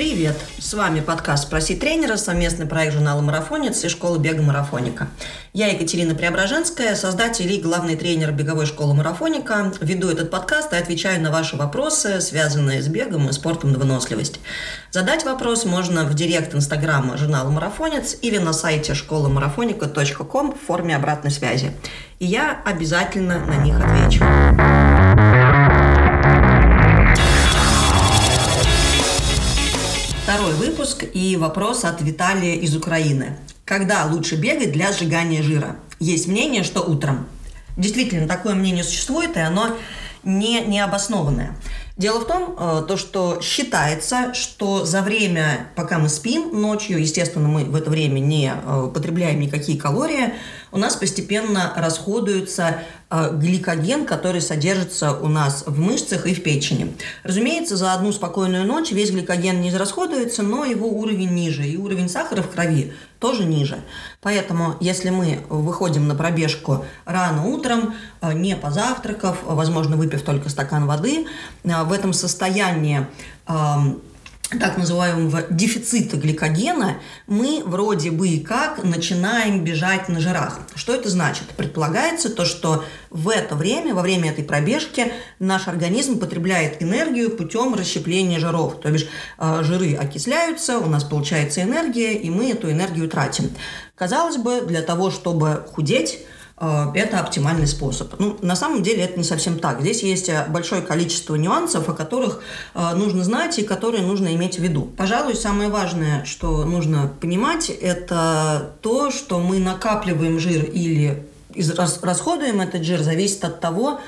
Привет! С вами подкаст «Спроси тренера», совместный проект журнала «Марафонец» и школы бега «Марафоника». Я Екатерина Преображенская, создатель и главный тренер беговой школы «Марафоника». Веду этот подкаст и отвечаю на ваши вопросы, связанные с бегом и спортом на выносливость. Задать вопрос можно в директ инстаграма журнала «Марафонец» или на сайте школы марафоника.ком в форме обратной связи. И я обязательно на них отвечу. Второй выпуск и вопрос от Виталия из Украины. Когда лучше бегать для сжигания жира? Есть мнение, что утром. Действительно, такое мнение существует, и оно не необоснованное. Дело в том, э, то, что считается, что за время, пока мы спим ночью, естественно, мы в это время не э, потребляем никакие калории, у нас постепенно расходуется э, гликоген, который содержится у нас в мышцах и в печени. Разумеется, за одну спокойную ночь весь гликоген не израсходуется, но его уровень ниже, и уровень сахара в крови тоже ниже. Поэтому, если мы выходим на пробежку рано утром, не позавтракав, возможно, выпив только стакан воды, в этом состоянии так называемого дефицита гликогена, мы вроде бы и как начинаем бежать на жирах. Что это значит? Предполагается то, что в это время, во время этой пробежки, наш организм потребляет энергию путем расщепления жиров. То бишь э, жиры окисляются, у нас получается энергия, и мы эту энергию тратим. Казалось бы, для того, чтобы худеть, это оптимальный способ. Ну, на самом деле это не совсем так. Здесь есть э, большое количество нюансов, о которых э, нужно знать и которые нужно иметь в виду. Пожалуй, самое важное, что нужно понимать, это то, что мы накапливаем жир или расходуем этот жир, зависит от того,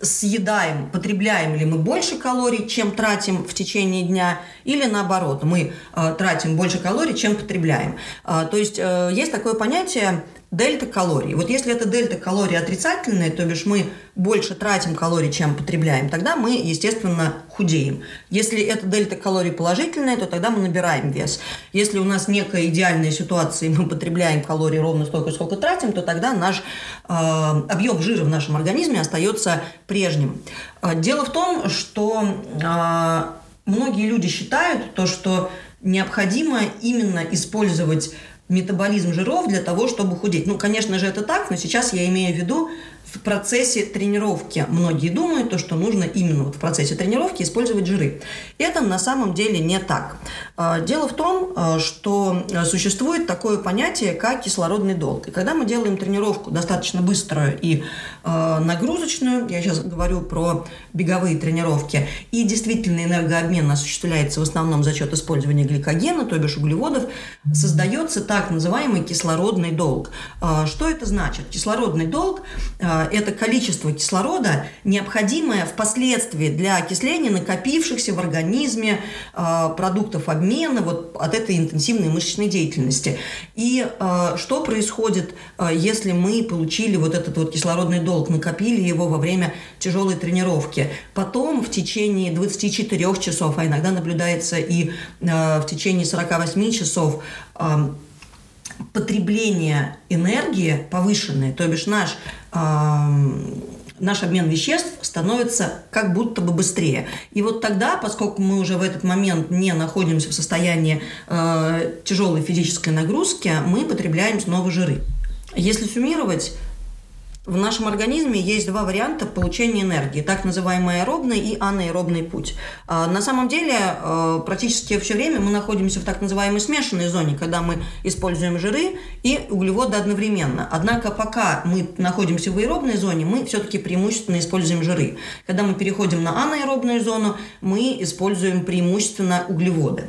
съедаем, потребляем ли мы больше калорий, чем тратим в течение дня, или наоборот, мы э, тратим больше калорий, чем потребляем. Э, то есть э, есть такое понятие дельта калорий. Вот если это дельта калорий отрицательная, то бишь мы больше тратим калорий, чем потребляем, тогда мы, естественно, худеем. Если это дельта калорий положительная, то тогда мы набираем вес. Если у нас некая идеальная ситуация, и мы потребляем калорий ровно столько, сколько тратим, то тогда наш э, объем жира в нашем организме остается прежним. Э, дело в том, что э, многие люди считают то, что необходимо именно использовать метаболизм жиров для того, чтобы худеть. Ну, конечно же, это так, но сейчас я имею в виду в процессе тренировки многие думают, то, что нужно именно вот в процессе тренировки использовать жиры. Это на самом деле не так. А, дело в том, а, что существует такое понятие, как кислородный долг. И когда мы делаем тренировку достаточно быструю и а, нагрузочную, я сейчас говорю про беговые тренировки, и действительно энергообмен осуществляется в основном за счет использования гликогена, то бишь углеводов, создается так называемый кислородный долг. Что это значит? Кислородный долг это количество кислорода, необходимое впоследствии для окисления накопившихся в организме э, продуктов обмена вот от этой интенсивной мышечной деятельности. И э, что происходит, если мы получили вот этот вот кислородный долг, накопили его во время тяжелой тренировки? Потом в течение 24 часов, а иногда наблюдается и в течение 48 часов, потребление энергии повышенное, то бишь наш наш обмен веществ становится как будто бы быстрее. И вот тогда, поскольку мы уже в этот момент не находимся в состоянии э, тяжелой физической нагрузки, мы потребляем снова жиры. Если суммировать, в нашем организме есть два варианта получения энергии, так называемый аэробный и анаэробный путь. А, на самом деле, э, практически все время мы находимся в так называемой смешанной зоне, когда мы используем жиры и углеводы одновременно. Однако, пока мы находимся в аэробной зоне, мы все-таки преимущественно используем жиры. Когда мы переходим на анаэробную зону, мы используем преимущественно углеводы.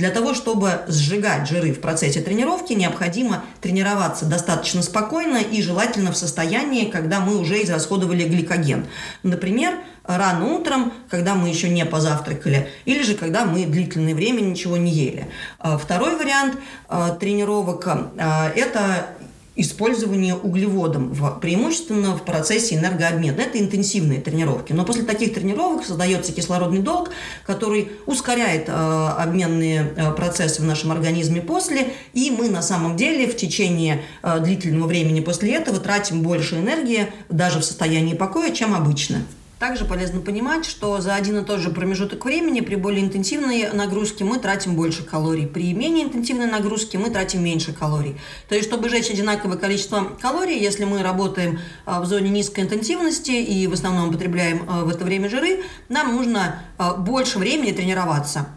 Для того, чтобы сжигать жиры в процессе тренировки, необходимо тренироваться достаточно спокойно и желательно в состоянии, когда мы уже израсходовали гликоген. Например, рано утром, когда мы еще не позавтракали, или же когда мы длительное время ничего не ели. А второй вариант а, тренировок а, – это использование углеводом, в, преимущественно в процессе энергообмена. Это интенсивные тренировки. Но после таких тренировок создается кислородный долг, который ускоряет э, обменные э, процессы в нашем организме после, и мы на самом деле в течение э, длительного времени после этого тратим больше энергии даже в состоянии покоя, чем обычно. Также полезно понимать, что за один и тот же промежуток времени при более интенсивной нагрузке мы тратим больше калорий, при менее интенсивной нагрузке мы тратим меньше калорий. То есть, чтобы сжечь одинаковое количество калорий, если мы работаем в зоне низкой интенсивности и в основном употребляем в это время жиры, нам нужно больше времени тренироваться.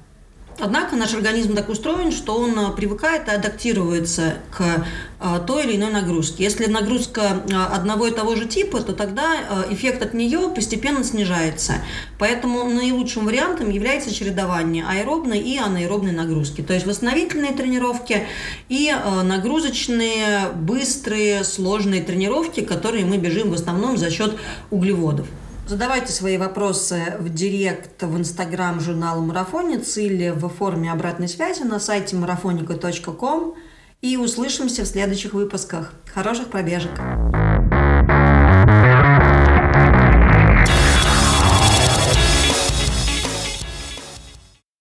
Однако наш организм так устроен, что он э, привыкает и адаптируется к э, той или иной нагрузке. Если нагрузка э, одного и того же типа, то тогда эффект от нее постепенно снижается. Поэтому наилучшим вариантом является чередование аэробной и анаэробной нагрузки. То есть восстановительные тренировки и нагрузочные, быстрые, сложные тренировки, которые мы бежим в основном за счет углеводов. Задавайте свои вопросы в директ в инстаграм журнала «Марафонец» или в форме обратной связи на сайте marafonica.com и услышимся в следующих выпусках. Хороших пробежек!